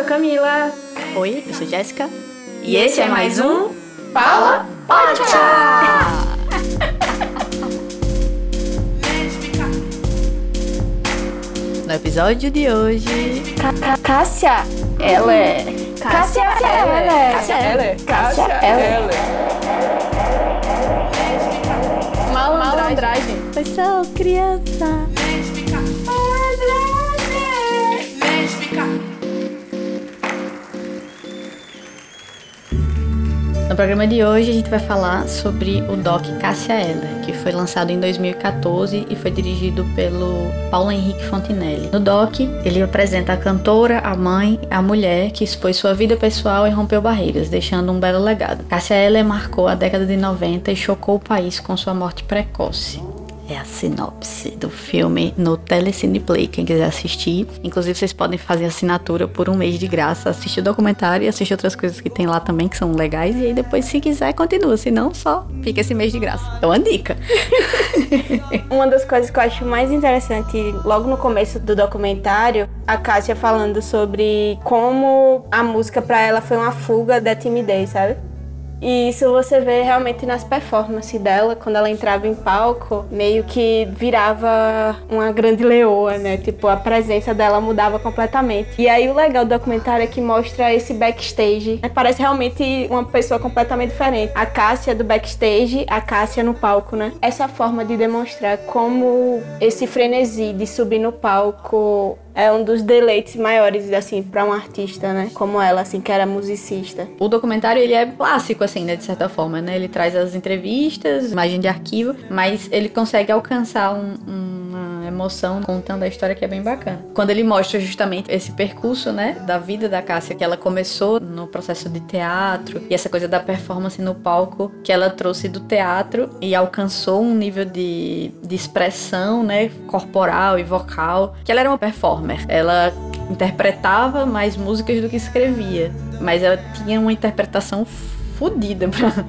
sou Camila. Oi, eu sou Jéssica. E, esse é mais um Fala Podcast! No episódio de hoje. Cássia, ela é. Cássia, ela é. Cássia, é. Cássia, ela. Malandragem. Foi só criança. Programa de hoje a gente vai falar sobre o doc Cássia Eller, que foi lançado em 2014 e foi dirigido pelo Paulo Henrique Fontinelli. No doc, ele apresenta a cantora, a mãe, a mulher que expôs sua vida pessoal e rompeu barreiras, deixando um belo legado. Cássia Eller marcou a década de 90 e chocou o país com sua morte precoce é a sinopse do filme no Telecine Play, quem quiser assistir. Inclusive, vocês podem fazer assinatura por um mês de graça, assistir o documentário e assistir outras coisas que tem lá também que são legais. E aí depois, se quiser, continua. Se não, só fica esse mês de graça. É uma dica. Uma das coisas que eu acho mais interessante, logo no começo do documentário, a Cássia falando sobre como a música para ela foi uma fuga da timidez, sabe? E isso você vê realmente nas performances dela, quando ela entrava em palco, meio que virava uma grande leoa, né? Tipo, a presença dela mudava completamente. E aí o legal do documentário é que mostra esse backstage. Né? Parece realmente uma pessoa completamente diferente. A Cássia do backstage, a Cássia no palco, né? Essa forma de demonstrar como esse frenesi de subir no palco é um dos deleites maiores, assim, para um artista, né? Como ela, assim, que era musicista. O documentário, ele é clássico, assim, né? De certa forma, né? Ele traz as entrevistas, imagem de arquivo, mas ele consegue alcançar um, uma contando a história que é bem bacana. Quando ele mostra justamente esse percurso, né? Da vida da Cássia, que ela começou no processo de teatro e essa coisa da performance no palco, que ela trouxe do teatro e alcançou um nível de, de expressão, né? Corporal e vocal, que ela era uma performer. Ela interpretava mais músicas do que escrevia, mas ela tinha uma interpretação fodida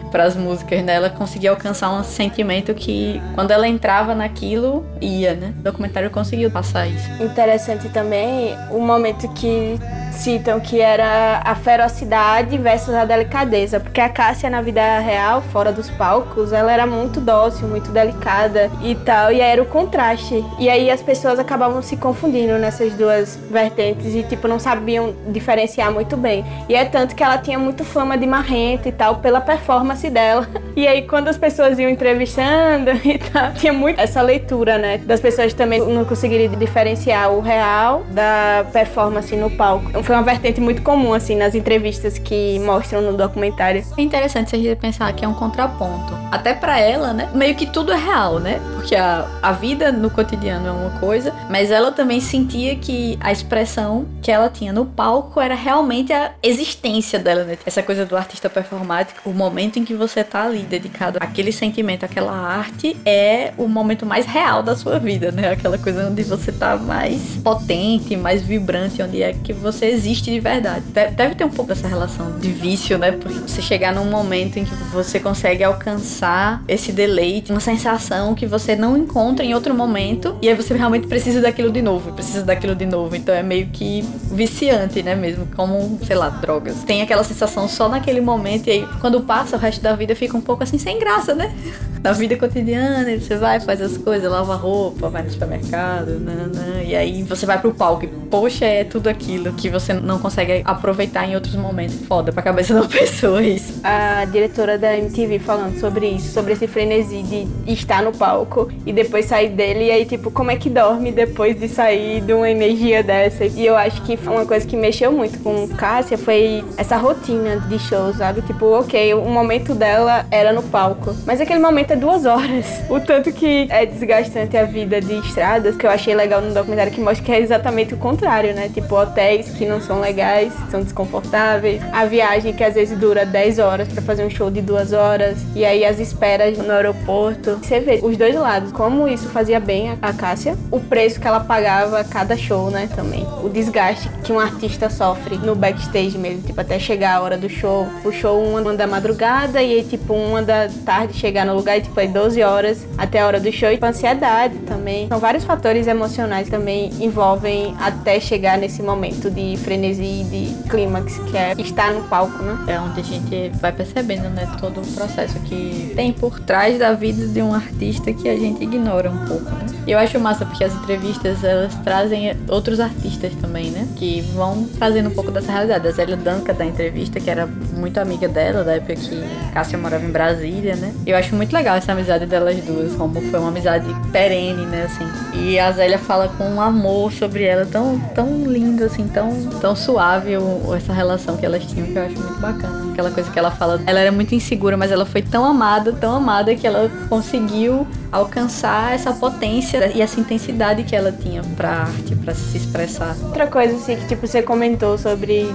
para as músicas, né? Ela conseguia alcançar um sentimento que quando ela entrava naquilo, ia, né? O documentário conseguiu passar isso. Interessante também o momento que citam que era a ferocidade versus a delicadeza, porque a Cássia na vida real, fora dos palcos, ela era muito dócil, muito delicada e tal, e aí era o contraste. E aí as pessoas acabavam se confundindo nessas duas vertentes e tipo não sabiam diferenciar muito bem. E é tanto que ela tinha muito fama de marrenta e tal pela performance dela. E aí quando as pessoas iam entrevistando e tal, tinha muito essa leitura, né, das pessoas também não conseguirem diferenciar o real da performance no palco foi uma vertente muito comum, assim, nas entrevistas que mostram no documentário. É interessante gente pensar que é um contraponto. Até para ela, né? Meio que tudo é real, né? Porque a, a vida no cotidiano é uma coisa, mas ela também sentia que a expressão que ela tinha no palco era realmente a existência dela, né? Essa coisa do artista performático, o momento em que você tá ali dedicado àquele sentimento, àquela arte, é o momento mais real da sua vida, né? Aquela coisa onde você tá mais potente, mais vibrante, onde é que você existe de verdade. Deve ter um pouco dessa relação de vício, né? Porque você chegar num momento em que você consegue alcançar esse deleite, uma sensação que você não encontra em outro momento, e aí você realmente precisa daquilo de novo, precisa daquilo de novo. Então é meio que viciante, né? Mesmo como, sei lá, drogas. Tem aquela sensação só naquele momento, quando passa o resto da vida fica um pouco assim sem graça, né? Na vida cotidiana, você vai, faz as coisas, lava roupa, vai no supermercado, nanana, e aí você vai pro palco e, poxa, é tudo aquilo que você não consegue aproveitar em outros momentos. Foda pra cabeça da pessoa isso. A diretora da MTV falando sobre isso, sobre esse frenesi de estar no palco e depois sair dele. E aí, tipo, como é que dorme depois de sair de uma energia dessa? E eu acho que uma coisa que mexeu muito com Cássia foi essa rotina de show, sabe? Tipo, ok, o momento dela era no palco. Mas aquele momento é duas horas. O tanto que é desgastante a vida de estradas, que eu achei legal no documentário que mostra que é exatamente o contrário, né? Tipo, hotéis que não são legais, são desconfortáveis. A viagem que às vezes dura 10 horas para fazer um show de duas horas. E aí as esperas no aeroporto. Você vê os dois lados, como isso fazia bem a Cássia, o preço que ela pagava a cada show, né, também. O desgaste que um artista sofre no backstage mesmo, tipo, até chegar a hora do show. O show uma da madrugada e aí, tipo, uma da tarde chegar no lugar tipo, aí 12 horas até a hora do show. E ansiedade também. São vários fatores emocionais também envolvem até chegar nesse momento de frenesi, de clímax, que é estar no palco, né? É onde a gente vai percebendo, né, todo o processo que tem por trás da vida de um artista que a gente ignora um pouco, né? Eu acho massa porque as entrevistas elas trazem outros artistas também, né? Que vão trazendo um pouco dessa realidade. A Zélia Danca da entrevista, que era muito amiga dela, da época que Cássia morava em Brasília, né? Eu acho muito legal essa amizade delas duas, como foi uma amizade perene, né? Assim. E a Zélia fala com um amor sobre ela, tão, tão lindo, assim, tão, tão suave essa relação que elas tinham, que eu acho muito bacana. Aquela coisa que ela fala, ela era muito insegura, mas ela foi tão amada, tão amada, que ela conseguiu alcançar essa potência e essa intensidade que ela tinha pra arte, pra se expressar. Outra coisa, assim, que tipo, você comentou sobre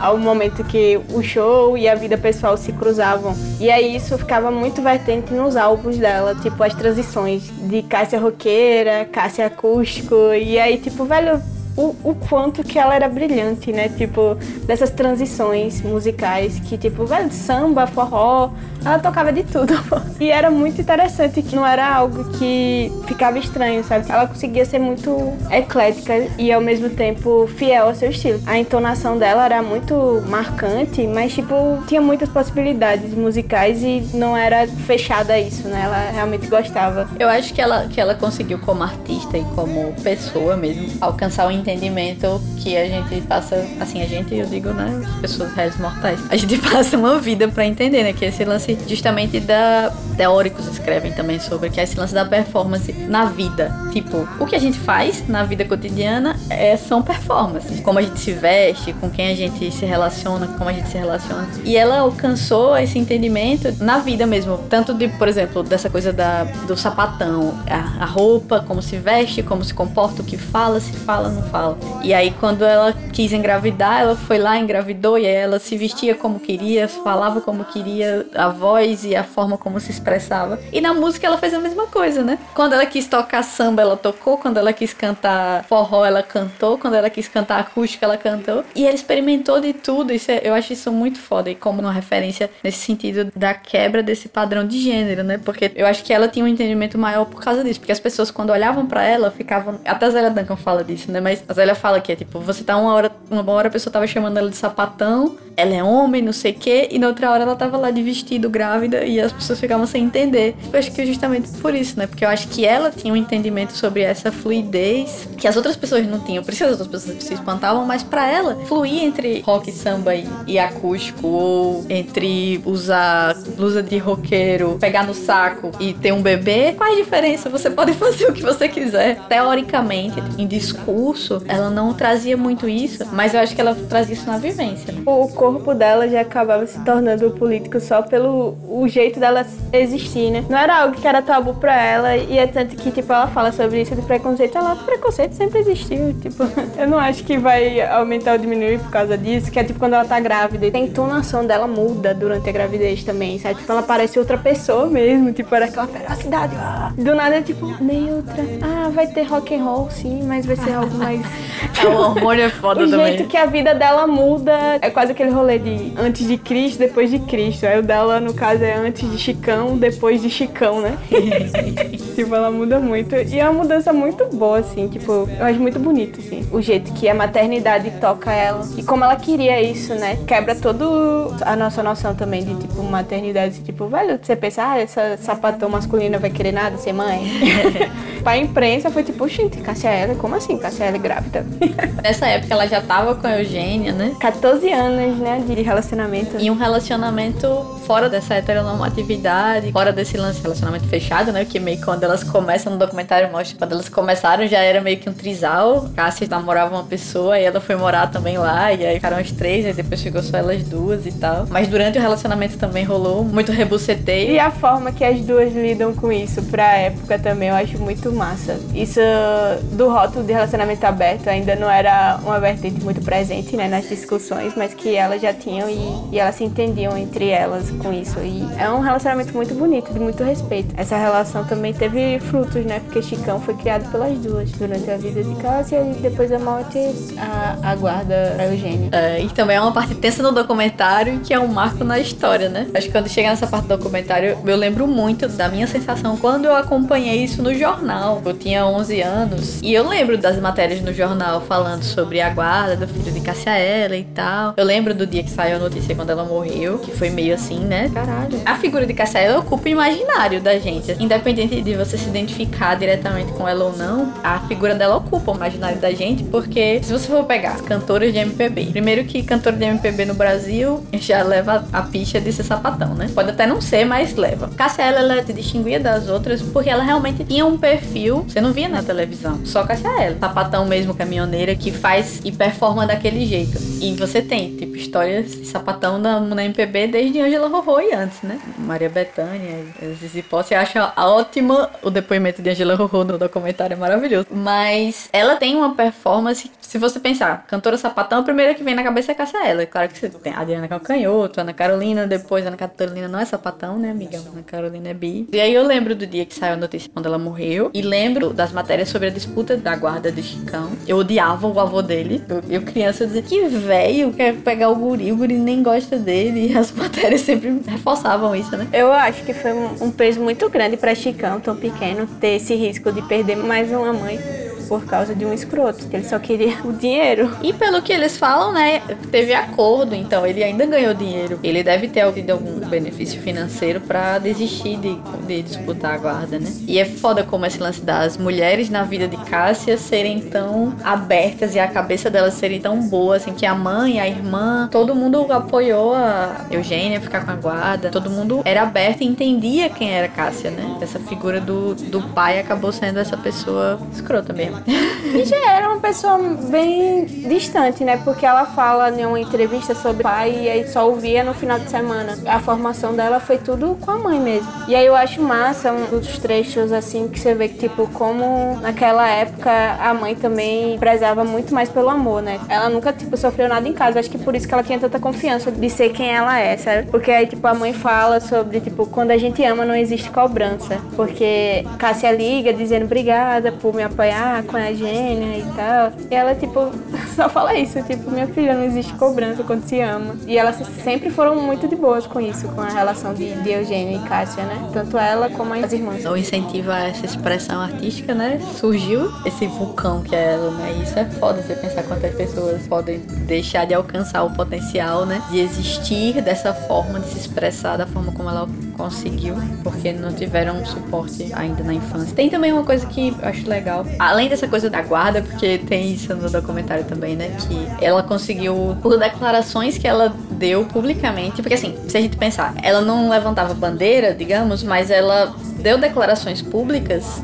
ao momento que o show e a vida pessoal se cruzavam. E aí isso ficava muito vertente nos álbuns dela, tipo as transições de Cássia roqueira, Cássia acústico. E aí, tipo, velho, o, o quanto que ela era brilhante, né? Tipo, dessas transições musicais que, tipo, velho, samba, forró, ela tocava de tudo. E era muito interessante que não era algo que ficava estranho, sabe? Ela conseguia ser muito eclética e ao mesmo tempo fiel ao seu estilo. A entonação dela era muito marcante, mas, tipo, tinha muitas possibilidades musicais e não era fechada a isso, né? Ela realmente gostava. Eu acho que ela, que ela conseguiu, como artista e como pessoa mesmo, alcançar o entendimento que a gente passa, assim, a gente, eu digo, né, as pessoas réis mortais, a gente passa uma vida para entender, né, que esse lance justamente da teóricos escrevem também sobre que é esse lance da performance na vida. Tipo, o que a gente faz na vida cotidiana é, são performances. Como a gente se veste, com quem a gente se relaciona, como a gente se relaciona. E ela alcançou esse entendimento na vida mesmo. Tanto de, por exemplo, dessa coisa da, do sapatão, a, a roupa, como se veste, como se comporta, o que fala, se fala, não fala. E aí, quando ela quis engravidar, ela foi lá, engravidou, e aí ela se vestia como queria, falava como queria, a voz e a forma como se expressava. E na música ela fez a mesma coisa, né? Quando ela quis tocar samba, ela tocou, quando ela quis cantar forró, ela cantou, quando ela quis cantar acústica, ela cantou. E ela experimentou de tudo. Isso é, eu acho isso muito foda. E como uma referência nesse sentido da quebra desse padrão de gênero, né? Porque eu acho que ela tinha um entendimento maior por causa disso. Porque as pessoas, quando olhavam para ela, ficavam. Até a Zélia Duncan fala disso, né? Mas a Zélia fala que é tipo, você tá uma hora, uma hora a pessoa tava chamando ela de sapatão, ela é homem, não sei o quê, e na outra hora ela tava lá de vestido grávida e as pessoas ficavam sem entender. Eu acho que é justamente por isso, né? Porque eu acho que ela tinha um entendimento sobre essa fluidez que as outras pessoas não tinham. Por isso as outras pessoas se espantavam, mas para ela, fluir entre rock, samba e, e acústico, ou entre usar blusa de roqueiro, pegar no saco e ter um bebê, qual a diferença? Você pode fazer o que você quiser. Teoricamente, em discurso, ela não trazia muito isso, mas eu acho que ela trazia isso na vivência. Né? O corpo dela já acabava se tornando político só pelo o jeito dela existir, né? Não era algo que era tabu pra ela, e é tanto que, tipo, ela fala sobre isso de preconceito. Ela, preconceito sempre existiu, tipo, eu não acho que vai aumentar ou diminuir por causa disso, que é tipo quando ela tá grávida. A entonação dela muda durante a gravidez também, sabe? Tipo, ela parece outra pessoa mesmo, tipo, era aquela ferocidade. Ah. Do nada é tipo, neutra. Ah, vai ter rock and roll, sim, mas vai ser algo mais. é, o hormônio é foda o também. O jeito que a vida dela muda é quase aquele rolê de antes de Cristo, depois de Cristo. Aí o dela, no caso, é antes de Chicão, depois de Chicão, né? tipo, ela muda muito. E é uma mudança muito boa, assim, tipo, eu acho muito bonito, assim. O jeito que a maternidade toca ela. E como ela queria isso, né? Quebra todo a nossa noção também de, tipo, maternidade. Assim, tipo, velho, você pensa, ah, essa sapatão masculina vai querer nada, ser mãe? pra imprensa foi tipo, gente, Cássia Eller, como assim Cássia Eller grávida? Nessa época ela já tava com a Eugênia, né? 14 anos, né, de relacionamento. E um relacionamento fora dessa heteronormatividade, fora desse lance de relacionamento fechado, né? Que meio que quando elas começam no documentário mostra, quando elas começaram já era meio que um trisal. Cássia namorava uma pessoa e ela foi morar também lá, e aí ficaram as três, e depois ficou só elas duas e tal. Mas durante o relacionamento também rolou muito rebuceteio. E a forma que as duas lidam com isso pra época também eu acho muito massa. Isso do rótulo de relacionamento aberto, ainda não era uma vertente muito presente né, nas discussões, mas que elas já tinham e, e elas se entendiam entre elas com isso. E é um relacionamento muito bonito, de muito respeito. Essa relação também teve frutos, né? Porque Chicão foi criado pelas duas durante a vida de Cássia e depois da morte a, a guarda a Eugênio. É, e também é uma parte tensa no documentário que é um marco na história, né? Acho que quando chega nessa parte do documentário, eu lembro muito da minha sensação quando eu acompanhei isso no jornal. Eu tinha 11 anos e eu lembro das matérias no jornal falando sobre a guarda do filho de Cássia Ela e tal. Eu lembro do dia que saiu a notícia quando ela morreu, que foi meio assim, né? Caralho. A figura de Cássia Ela ocupa o imaginário da gente. Independente de você se identificar diretamente com ela ou não, a figura dela ocupa o imaginário da gente, porque se você for pegar cantoras de MPB, primeiro que cantora de MPB no Brasil já leva a picha de ser sapatão, né? Pode até não ser, mas leva. Cássia Ela, se distinguia das outras porque ela realmente tinha um perfil, você não via na televisão, só Cássia Ela. Sapatão mesmo, caminhoneira, que faz e performa daquele jeito. E você tem, tipo, histórias de sapatão na, na MPB desde Angela Rorô e antes, né? Maria Bethânia, Zizi Posse. Eu acho ótimo o depoimento de Angela Rorô no documentário, é maravilhoso. Mas ela tem uma performance, se você pensar, cantora sapatão, a primeira que vem na cabeça é Cássia Ela. Claro que você tem a Adriana Calcanhoto, Ana Carolina, depois Ana Carolina não é sapatão, né, amiga? Ana Carolina é bi. E aí eu lembro do dia que saiu a notícia quando ela morreu. E lembro das matérias sobre a disputa da guarda de Chicão. Eu odiava o avô dele. Eu, criança, eu dizia, que velho, quer pegar o guri, o guri nem gosta dele. E as matérias sempre reforçavam isso, né? Eu acho que foi um, um peso muito grande para Chicão, tão pequeno, ter esse risco de perder mais uma mãe por causa de um escroto, que ele só queria o dinheiro. E pelo que eles falam, né, teve acordo, então ele ainda ganhou dinheiro. Ele deve ter tido algum benefício financeiro para desistir de, de disputar a guarda, né? E é foda como esse lance das mulheres na vida de Cássia serem tão abertas e a cabeça delas serem tão boa, assim, que a mãe, a irmã, todo mundo apoiou a Eugênia ficar com a guarda, todo mundo era aberto e entendia quem era Cássia, né? Essa figura do, do pai acabou sendo essa pessoa escrota mesmo. E já era uma pessoa bem distante, né? Porque ela fala em uma entrevista sobre o pai e aí só ouvia no final de semana. A formação dela foi tudo com a mãe mesmo. E aí eu acho massa um dos trechos assim que você vê que, tipo, como naquela época a mãe também prezava muito mais pelo amor, né? Ela nunca, tipo, sofreu nada em casa. Acho que por isso que ela tinha tanta confiança de ser quem ela é, sabe? Porque aí, tipo, a mãe fala sobre, tipo, quando a gente ama não existe cobrança. Porque Cássia liga dizendo obrigada por me apoiar com a gênia e tal. E ela, tipo, só fala isso, tipo, minha filha, não existe cobrança quando se ama. E elas sempre foram muito de boas com isso, com a relação de, de Eugênia e Cássia, né? Tanto ela como as irmãs. O incentivo a essa expressão artística, né? Surgiu esse vulcão que é ela, né? Isso é foda você pensar quantas pessoas podem deixar de alcançar o potencial, né? De existir dessa forma, de se expressar da forma como ela conseguiu, porque não tiveram suporte ainda na infância. Tem também uma coisa que eu acho legal, além dessa coisa da guarda, porque tem isso no documentário também, né? Que ela conseguiu, por declarações que ela deu publicamente, porque assim, se a gente pensar, ela não levantava bandeira, digamos, mas ela deu declarações públicas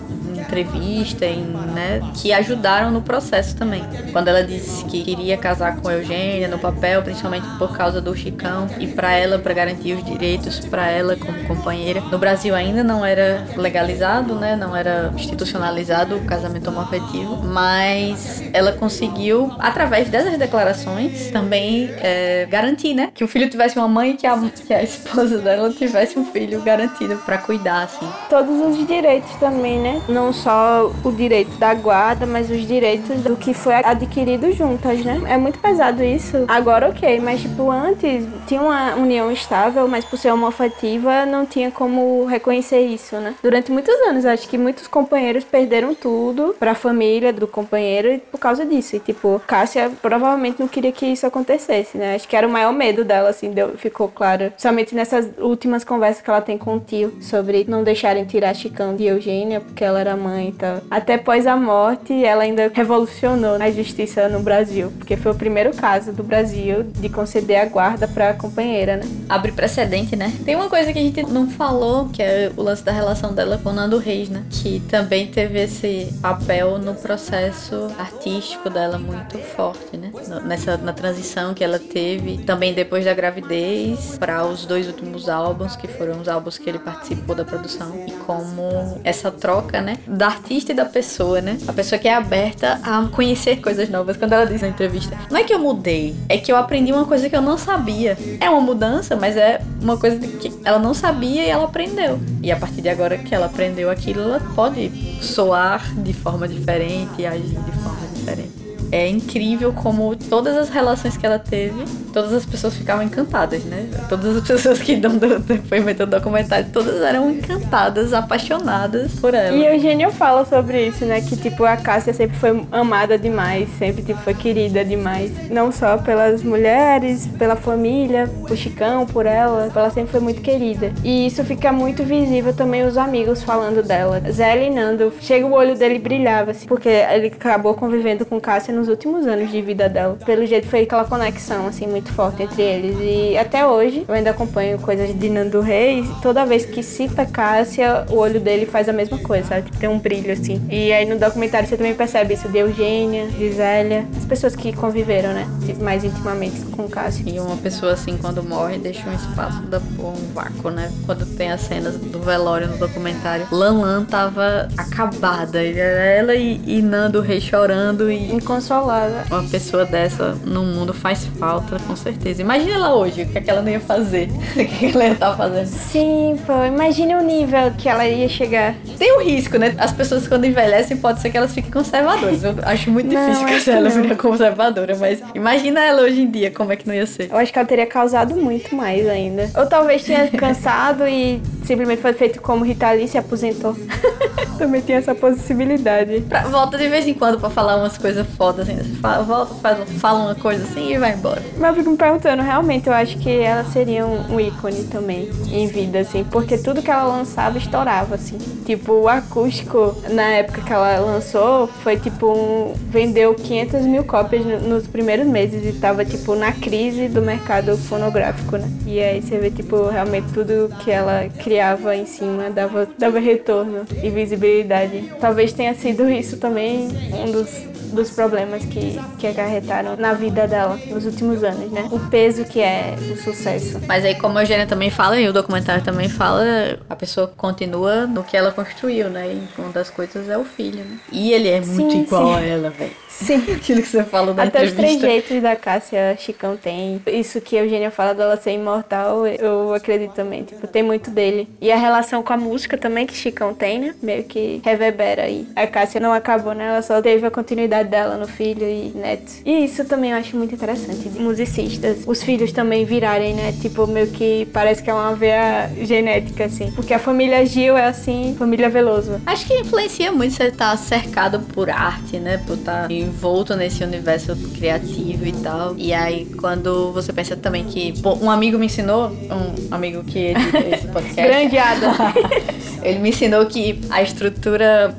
entrevista, em, né, que ajudaram no processo também. Quando ela disse que queria casar com Eugênia no papel, principalmente por causa do Chicão, e para ela, para garantir os direitos para ela como companheira. No Brasil ainda não era legalizado, né, não era institucionalizado o casamento homoafetivo, mas ela conseguiu, através dessas declarações, também é, garantir, né, que o filho tivesse uma mãe e que a, que a esposa dela tivesse um filho garantido para cuidar, assim. Todos os direitos também, né? Não só o direito da guarda, mas os direitos do que foi adquirido juntas, né? É muito pesado isso. Agora, ok, mas tipo, antes tinha uma união estável, mas por ser homoafetiva não tinha como reconhecer isso, né? Durante muitos anos, acho que muitos companheiros perderam tudo pra família do companheiro por causa disso. E tipo, Cássia provavelmente não queria que isso acontecesse, né? Acho que era o maior medo dela, assim, deu, ficou claro. Somente nessas últimas conversas que ela tem com o tio sobre não deixarem tirar Chicão de Eugênia, porque ela era mãe e tal. Até após a morte, ela ainda revolucionou a justiça no Brasil, porque foi o primeiro caso do Brasil de conceder a guarda pra companheira, né? Abre precedente, né? Tem uma coisa que a gente não falou, que é o lance da relação dela com o Nando Reis, né? Que também teve esse papel no processo artístico dela muito forte, né? Nessa na transição que ela teve, também depois da gravidez, para os dois últimos álbuns, que foram os álbuns que ele participou da produção, e como essa troca, né? da artista e da pessoa, né? A pessoa que é aberta a conhecer coisas novas. Quando ela diz na entrevista, não é que eu mudei, é que eu aprendi uma coisa que eu não sabia. É uma mudança, mas é uma coisa que ela não sabia e ela aprendeu. E a partir de agora que ela aprendeu aquilo, ela pode soar de forma diferente e agir de forma diferente é incrível como todas as relações que ela teve, todas as pessoas ficavam encantadas, né? Todas as pessoas que dão depoimento do documentário, todas eram encantadas, apaixonadas por ela. E Eugênio fala sobre isso, né? Que tipo, a Cássia sempre foi amada demais, sempre tipo, foi querida demais. Não só pelas mulheres, pela família, o Chicão, por ela, ela sempre foi muito querida. E isso fica muito visível também os amigos falando dela. Zé e Nando, chega o olho dele brilhava, assim, porque ele acabou convivendo com Cássia no nos últimos anos de vida dela. Pelo jeito foi aquela conexão, assim, muito forte entre eles. E até hoje eu ainda acompanho coisas de Nando Reis. Toda vez que cita Cássia, o olho dele faz a mesma coisa, sabe? Tipo, tem um brilho, assim. E aí no documentário você também percebe isso de Eugênia, de Zélia, as pessoas que conviveram, né? Mais intimamente com Cássia. E uma pessoa assim, quando morre, deixa um espaço, da, um vácuo, né? Quando tem as cenas do velório no documentário, Lan tava acabada. Ela e, e Nando Reis chorando e. Inconsolável uma pessoa dessa no mundo faz falta, com certeza. Imagina ela hoje, o que, é que ela não ia fazer. o que, ela ia estar fazendo. Sim, pô, imagine o nível que ela ia chegar. Tem o risco, né? As pessoas quando envelhecem, pode ser que elas fiquem conservadoras. Eu acho muito não, difícil que ela vire conservadora, mas imagina ela hoje em dia, como é que não ia ser. Eu acho que ela teria causado muito mais ainda. Ou talvez tenha cansado e simplesmente foi feito como Rita Lee se aposentou. Também tem essa possibilidade. Pra, volta de vez em quando pra falar umas coisas fodas assim. Fala, volta, faz, fala uma coisa assim e vai embora. Mas eu fico me perguntando, realmente, eu acho que ela seria um, um, ícone também em vida, assim, porque tudo que ela lançava estourava, assim. Tipo, o acústico, na época que ela lançou, foi tipo um. vendeu 500 mil cópias no, nos primeiros meses e tava, tipo, na crise do mercado fonográfico, né? E aí você vê, tipo, realmente tudo que ela criava em cima dava, dava retorno e visibilidade. Talvez tenha sido isso também um dos dos problemas que, que acarretaram na vida dela nos últimos anos, né? O peso que é o sucesso. Mas aí, como a Eugênia também fala, e o documentário também fala, a pessoa continua no que ela construiu, né? E uma das coisas é o filho, né? E ele é muito sim, igual sim. a ela, velho. Sim. Aquilo que você falou da Até entrevista. os trejeitos da Cássia Chicão tem. Isso que a Eugênia fala dela ser imortal, eu acredito também. Tipo, tem muito dele. E a relação com a música também que Chicão tem, né? Meio que reverbera aí. A Cássia não acabou, né? Ela só teve a continuidade dela no filho e neto. E isso também eu acho muito interessante. De musicistas, os filhos também virarem, né? Tipo, meio que parece que é uma veia genética, assim. Porque a família Gil é assim, família Veloso. Acho que influencia muito você estar tá cercado por arte, né? Por estar tá envolto nesse universo criativo e tal. E aí, quando você pensa também que. Pô, um amigo me ensinou, um amigo que edita esse podcast. Grande Adam. ele me ensinou que a estrutura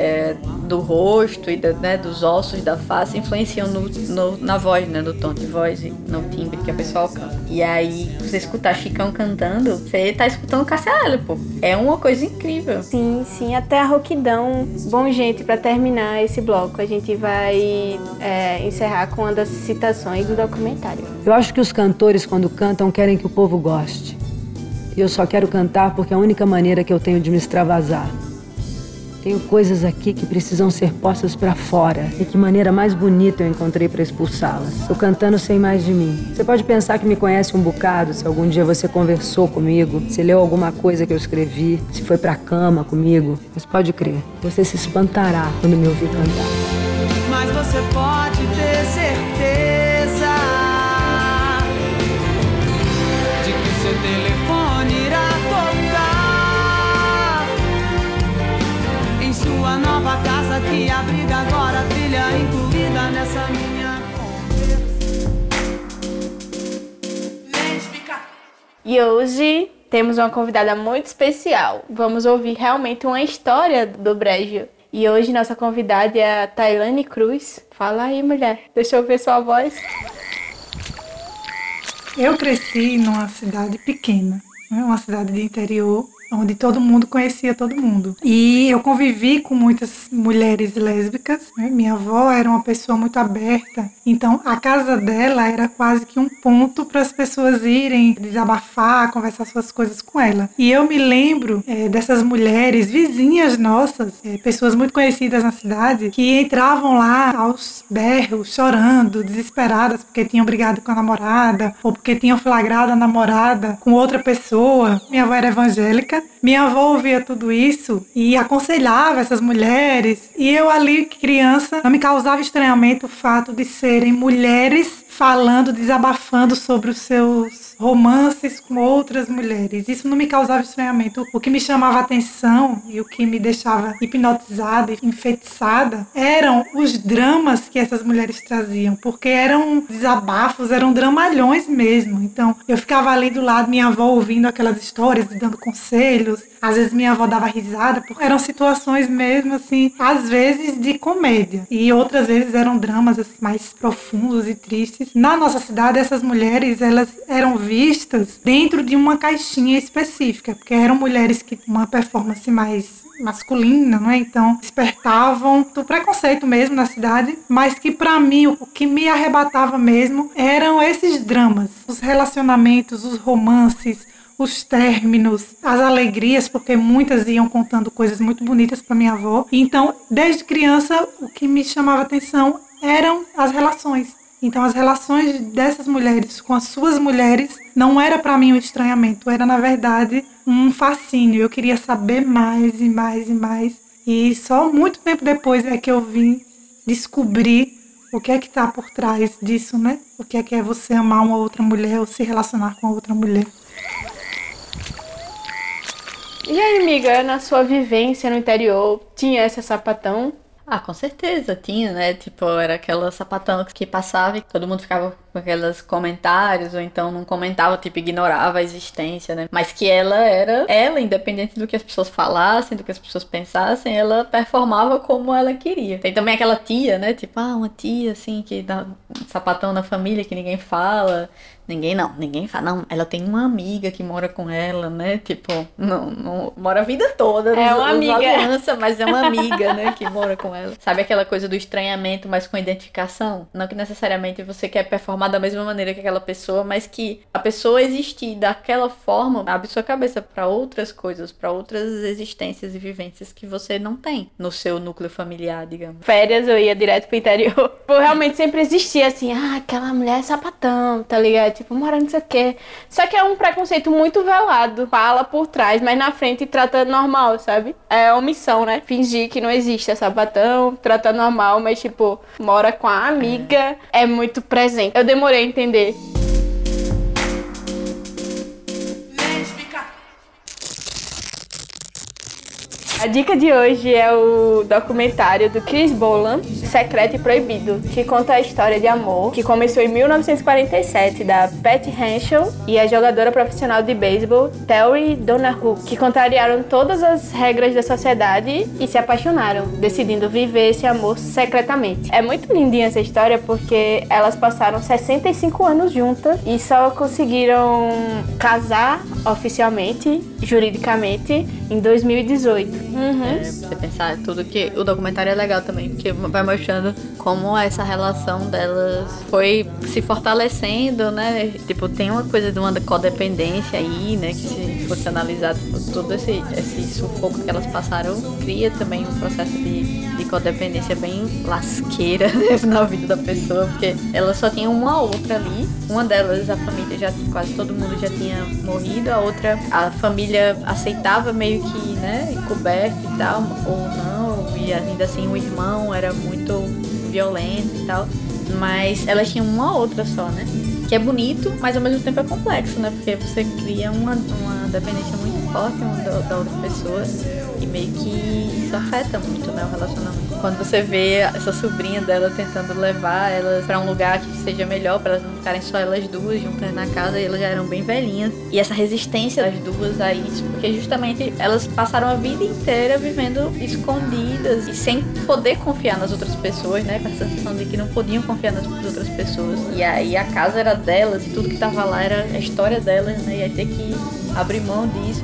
é, do rosto e da, né, dos ossos da face influenciam no, no, na voz, né, no tom de voz e no timbre que a pessoa canta. E aí, você escutar Chicão cantando, você tá escutando Cássia pô. É uma coisa incrível. Sim, sim, até a rouquidão. Bom, gente, para terminar esse bloco, a gente vai é, encerrar com uma das citações do documentário. Eu acho que os cantores, quando cantam, querem que o povo goste. E eu só quero cantar porque é a única maneira que eu tenho de me extravasar. Tenho coisas aqui que precisam ser postas para fora. E que maneira mais bonita eu encontrei para expulsá-las. Eu cantando sem mais de mim. Você pode pensar que me conhece um bocado, se algum dia você conversou comigo, se leu alguma coisa que eu escrevi, se foi pra cama comigo. Mas pode crer, você se espantará quando me ouvir cantar. Mas você pode ter certeza abriga agora trilha incluída nessa minha Lésbica. E hoje temos uma convidada muito especial. Vamos ouvir realmente uma história do Brejo. E hoje nossa convidada é a Tailane Cruz. Fala aí, mulher. Deixa eu ver sua voz. Eu cresci numa cidade pequena, né? uma cidade de interior, onde todo mundo conhecia todo mundo. E eu convivi com muitas mulheres lésbicas. Né? Minha avó era uma pessoa muito aberta, então a casa dela era quase que um ponto para as pessoas irem desabafar, conversar suas coisas com ela. E eu me lembro é, dessas mulheres vizinhas nossas, é, pessoas muito conhecidas na cidade, que entravam lá aos berros, chorando, desesperadas porque tinham brigado com a namorada ou porque tinham flagrado a namorada com outra pessoa. Minha avó era evangélica. Minha avó ouvia tudo isso e aconselhava essas mulheres. E eu ali, criança, não me causava estranhamento o fato de serem mulheres falando, desabafando sobre os seus romances com outras mulheres. Isso não me causava estranhamento. O que me chamava atenção e o que me deixava hipnotizada e enfeitiçada eram os dramas que essas mulheres traziam, porque eram desabafos, eram dramalhões mesmo. Então, eu ficava ali do lado, minha avó ouvindo aquelas histórias, dando conselhos. Às vezes minha avó dava risada, porque eram situações mesmo assim, às vezes de comédia, e outras vezes eram dramas assim, mais profundos e tristes na nossa cidade, essas mulheres elas eram vistas dentro de uma caixinha específica, porque eram mulheres que uma performance mais masculina, não é? Então despertavam do preconceito mesmo na cidade, mas que para mim o que me arrebatava mesmo eram esses dramas, os relacionamentos, os romances, os términos, as alegrias, porque muitas iam contando coisas muito bonitas para minha avó. Então, desde criança, o que me chamava atenção eram as relações. Então, as relações dessas mulheres com as suas mulheres não era para mim um estranhamento, era na verdade um fascínio. Eu queria saber mais e mais e mais. E só muito tempo depois é que eu vim descobrir o que é que está por trás disso, né? O que é que é você amar uma outra mulher ou se relacionar com outra mulher. E aí, amiga, na sua vivência no interior, tinha essa sapatão? Ah, com certeza, tinha, né? Tipo, era aquela sapatão que passava e todo mundo ficava aqueles comentários, ou então não comentava, tipo, ignorava a existência, né? Mas que ela era, ela, independente do que as pessoas falassem, do que as pessoas pensassem, ela performava como ela queria. Tem também aquela tia, né? Tipo, ah, uma tia, assim, que dá sapatão na família que ninguém fala. Ninguém não, ninguém fala. Não, ela tem uma amiga que mora com ela, né? Tipo, não, não mora a vida toda. É uma amiga. Aliança, mas é uma amiga, né? Que mora com ela. Sabe aquela coisa do estranhamento, mas com identificação? Não que necessariamente você quer performar da mesma maneira que aquela pessoa, mas que a pessoa existir daquela forma abre sua cabeça para outras coisas, para outras existências e vivências que você não tem no seu núcleo familiar, digamos. Férias eu ia direto pro interior. Tipo, realmente sempre existia assim, ah, aquela mulher é sapatão, tá ligado? Tipo, mora não sei o quê. Só que é um preconceito muito velado. Fala por trás, mas na frente trata normal, sabe? É omissão, né? Fingir que não existe é sapatão, trata normal, mas tipo, mora com a amiga, é, é muito presente. Eu demorei a entender. A dica de hoje é o documentário do Chris Bolan, Secreto e Proibido, que conta a história de amor que começou em 1947 da Pat Henschel e a jogadora profissional de beisebol Terry Donahue, que contrariaram todas as regras da sociedade e se apaixonaram, decidindo viver esse amor secretamente. É muito lindinha essa história porque elas passaram 65 anos juntas e só conseguiram casar oficialmente, juridicamente, em 2018. Uhum. É, você pensar tudo que. O documentário é legal também, porque vai mostrando como essa relação delas foi se fortalecendo, né? Tipo, tem uma coisa de uma codependência aí, né? Que se fosse analisar todo esse, esse sufoco que elas passaram, cria também um processo de, de codependência bem lasqueira né, na vida da pessoa, porque ela só tinha uma outra ali. Uma delas, a família já quase todo mundo já tinha morrido, a outra, a família aceitava meio que, né, e tal, ou não, e ainda assim o irmão era muito violento e tal. Mas elas tinham uma outra só, né? Que é bonito, mas ao mesmo tempo é complexo, né? Porque você cria uma, uma dependência muito forte uma da, da outra pessoa e meio que isso afeta muito, né, o relacionamento. Quando você vê essa sobrinha dela tentando levar elas para um lugar que seja melhor, para elas não ficarem só elas duas juntas na casa, e elas já eram bem velhinhas. E essa resistência das duas a isso, porque justamente elas passaram a vida inteira vivendo escondidas e sem poder confiar nas outras pessoas, né, com a sensação de que não podiam confiar nas outras pessoas. E aí a casa era delas e tudo que tava lá era a história delas, né, e aí ter que abrir mão disso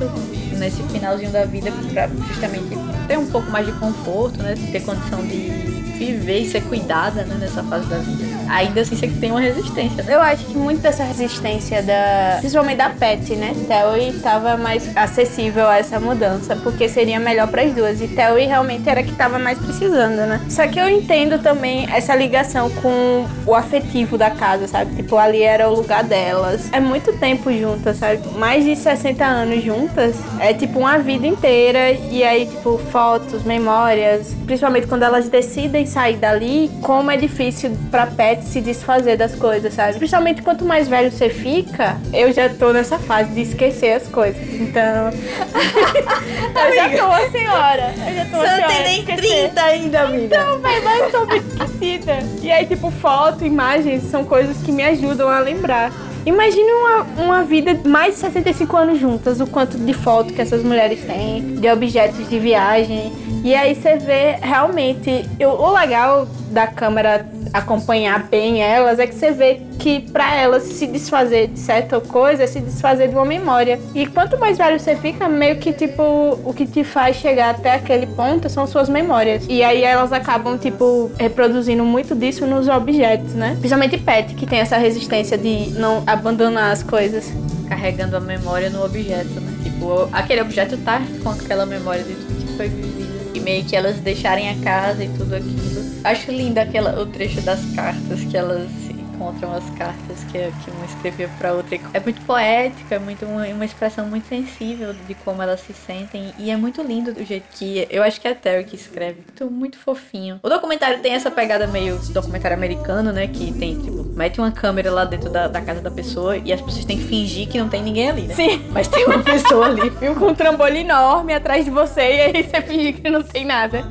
nesse finalzinho da vida pra justamente ter um pouco mais de conforto, né? Ter condição de viver e ser cuidada né, nessa fase da vida. Ainda assim você tem uma resistência. Eu acho que muito dessa resistência da. Principalmente da Pet, né? Theory estava mais acessível a essa mudança, porque seria melhor para as duas. E Theory realmente era que estava mais precisando, né? Só que eu entendo também essa ligação com o afetivo da casa, sabe? Tipo, ali era o lugar delas. É muito tempo juntas, sabe? Mais de 60 anos juntas. É tipo uma vida inteira. E aí, tipo, fotos, memórias. Principalmente quando elas decidem sair dali, como é difícil pra Pet se desfazer das coisas, sabe? Principalmente quanto mais velho você fica, eu já tô nessa fase de esquecer as coisas. Então. eu já tô uma senhora. Eu já tô uma Você não tem nem esquecer. 30 ainda, amiga. Então, velho, mas eu sou muito esquecida. E aí, tipo, foto, imagens são coisas que me ajudam a lembrar. Imagine uma, uma vida mais de 65 anos juntas, o quanto de foto que essas mulheres têm, de objetos de viagem. E aí você vê realmente. eu- o legal da câmera acompanhar bem elas é que você vê que pra elas se desfazer de certa coisa é se desfazer de uma memória. E quanto mais velho você fica, meio que tipo, o que te faz chegar até aquele ponto são suas memórias. E aí elas acabam, tipo, reproduzindo muito disso nos objetos, né? Principalmente Pet, que tem essa resistência de não abandonar as coisas. Carregando a memória no objeto, né? Tipo, aquele objeto tá com aquela memória de tudo que foi vivido. E meio que elas deixarem a casa e tudo aquilo. Acho linda aquela, o trecho das cartas que elas encontram as cartas que, que uma escrevia pra outra. É muito poético, é muito uma, uma expressão muito sensível de como elas se sentem. E é muito lindo do jeito que. Eu acho que é a Terry que escreve. Muito, muito fofinho. O documentário tem essa pegada meio documentário americano, né? Que tem, tipo, mete uma câmera lá dentro da, da casa da pessoa e as pessoas têm que fingir que não tem ninguém ali, né? Sim. Mas tem uma pessoa ali, Viu com um trambolho enorme atrás de você e aí você finge que não tem nada.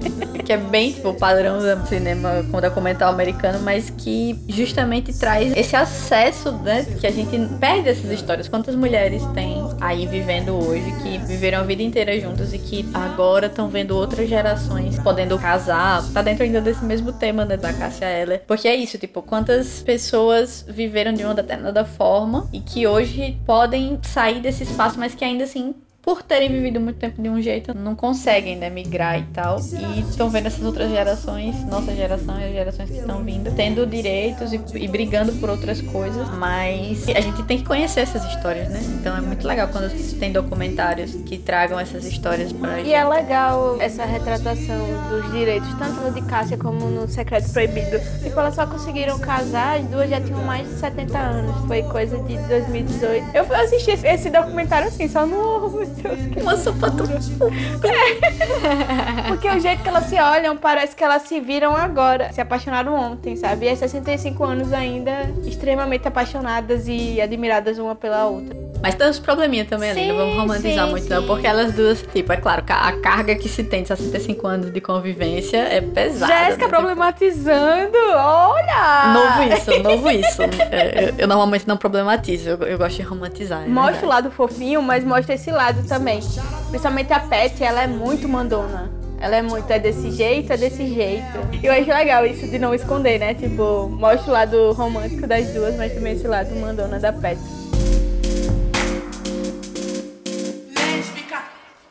que é bem tipo o padrão do cinema com documental americano, mas que justamente traz esse acesso, né? Que a gente perde essas histórias. Quantas mulheres tem aí vivendo hoje que viveram a vida inteira juntas e que agora estão vendo outras gerações podendo casar? Tá dentro ainda desse mesmo tema, né? Da Cássia Eller. Porque é isso, tipo, quantas pessoas viveram de uma determinada forma e que hoje podem sair desse espaço, mas que ainda assim por terem vivido muito tempo de um jeito, não conseguem, né, migrar e tal. E estão vendo essas outras gerações, nossa geração e as gerações que estão vindo, tendo direitos e, e brigando por outras coisas. Mas a gente tem que conhecer essas histórias, né? Então é muito legal quando tem documentários que tragam essas histórias pra gente. E é legal essa retratação dos direitos, tanto no de Cássia como no Secreto Proibido. Tipo, elas só conseguiram casar, as duas já tinham mais de 70 anos. Foi coisa de 2018. Eu fui assistir esse, esse documentário assim, só no. Deus, Uma sopa tão Porque o jeito que elas se olham, parece que elas se viram agora. Se apaixonaram ontem, sabe? E é 65 anos ainda, extremamente apaixonadas e admiradas uma pela outra. Mas tem uns probleminhas também ali, não vamos romantizar sim, muito não, sim. porque elas duas, tipo, é claro, a carga que se tem de 65 anos de convivência é pesada. Jéssica né? problematizando, olha! Novo isso, novo isso. É, eu, eu normalmente não problematizo, eu, eu gosto de romantizar. é Mostra o verdade. lado fofinho, mas mostra esse lado também. Principalmente a Pet, ela é muito mandona. Ela é muito, é desse jeito, é desse jeito. E eu acho legal isso de não esconder, né? Tipo, mostra o lado romântico das duas, mas também esse lado mandona da Pet.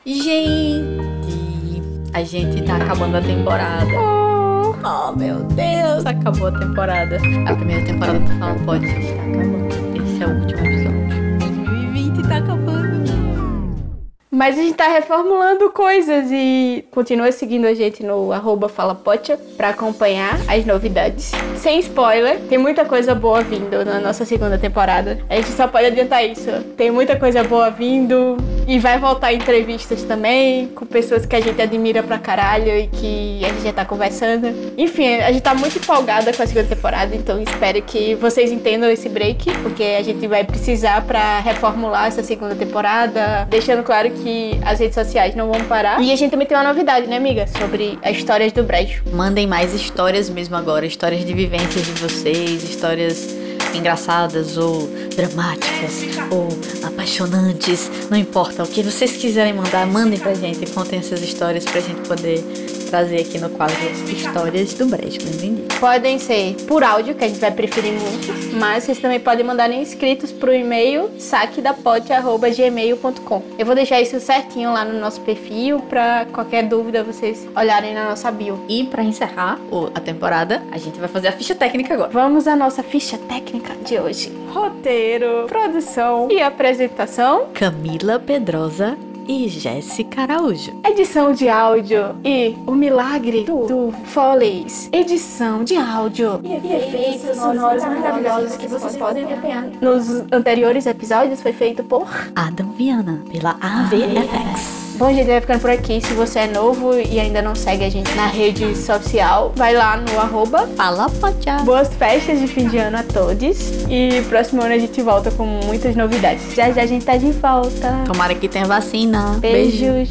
Gente, a gente tá acabando a temporada. Oh, meu Deus, acabou a temporada. A primeira temporada do Fala Pode está acabando. Mas a gente tá reformulando coisas e continua seguindo a gente no arroba falapocha pra acompanhar as novidades. Sem spoiler, tem muita coisa boa vindo na nossa segunda temporada. A gente só pode adiantar isso. Tem muita coisa boa vindo e vai voltar entrevistas também com pessoas que a gente admira pra caralho e que a gente já tá conversando. Enfim, a gente tá muito empolgada com a segunda temporada, então espero que vocês entendam esse break, porque a gente vai precisar pra reformular essa segunda temporada, deixando claro que as redes sociais não vão parar. E a gente também tem uma novidade, né, amiga? Sobre as histórias do Brejo. Mandem mais histórias mesmo agora, histórias de vivências de vocês, histórias engraçadas ou dramáticas ou apaixonantes, não importa, o que vocês quiserem mandar, mandem pra gente, contem essas histórias pra gente poder trazer aqui no quadro Histórias do Brejo, lembrem disso. Podem ser por áudio, que a gente vai preferir muito, mas vocês também podem mandar inscritos pro e-mail saquedapote.gmail.com. Eu vou deixar isso certinho lá no nosso perfil para qualquer dúvida vocês olharem na nossa bio. E para encerrar a temporada, a gente vai fazer a ficha técnica agora. Vamos à nossa ficha técnica de hoje. Roteiro, produção e apresentação, Camila Pedrosa e Jéssica Araújo. edição de áudio e o milagre do, do Foleys. Edição de áudio e efeitos sonoros maravilhosos que vocês podem acompanhar. Nos anteriores episódios foi feito por Adam Viana, pela AVFX. Bom, gente, vai ficando por aqui. Se você é novo e ainda não segue a gente na rede social, vai lá no arroba. Fala, Pocha! Boas festas de fim de ano a todos. E próximo ano a gente volta com muitas novidades. Já já a gente tá de volta. Tomara que tenha vacina. Beijos.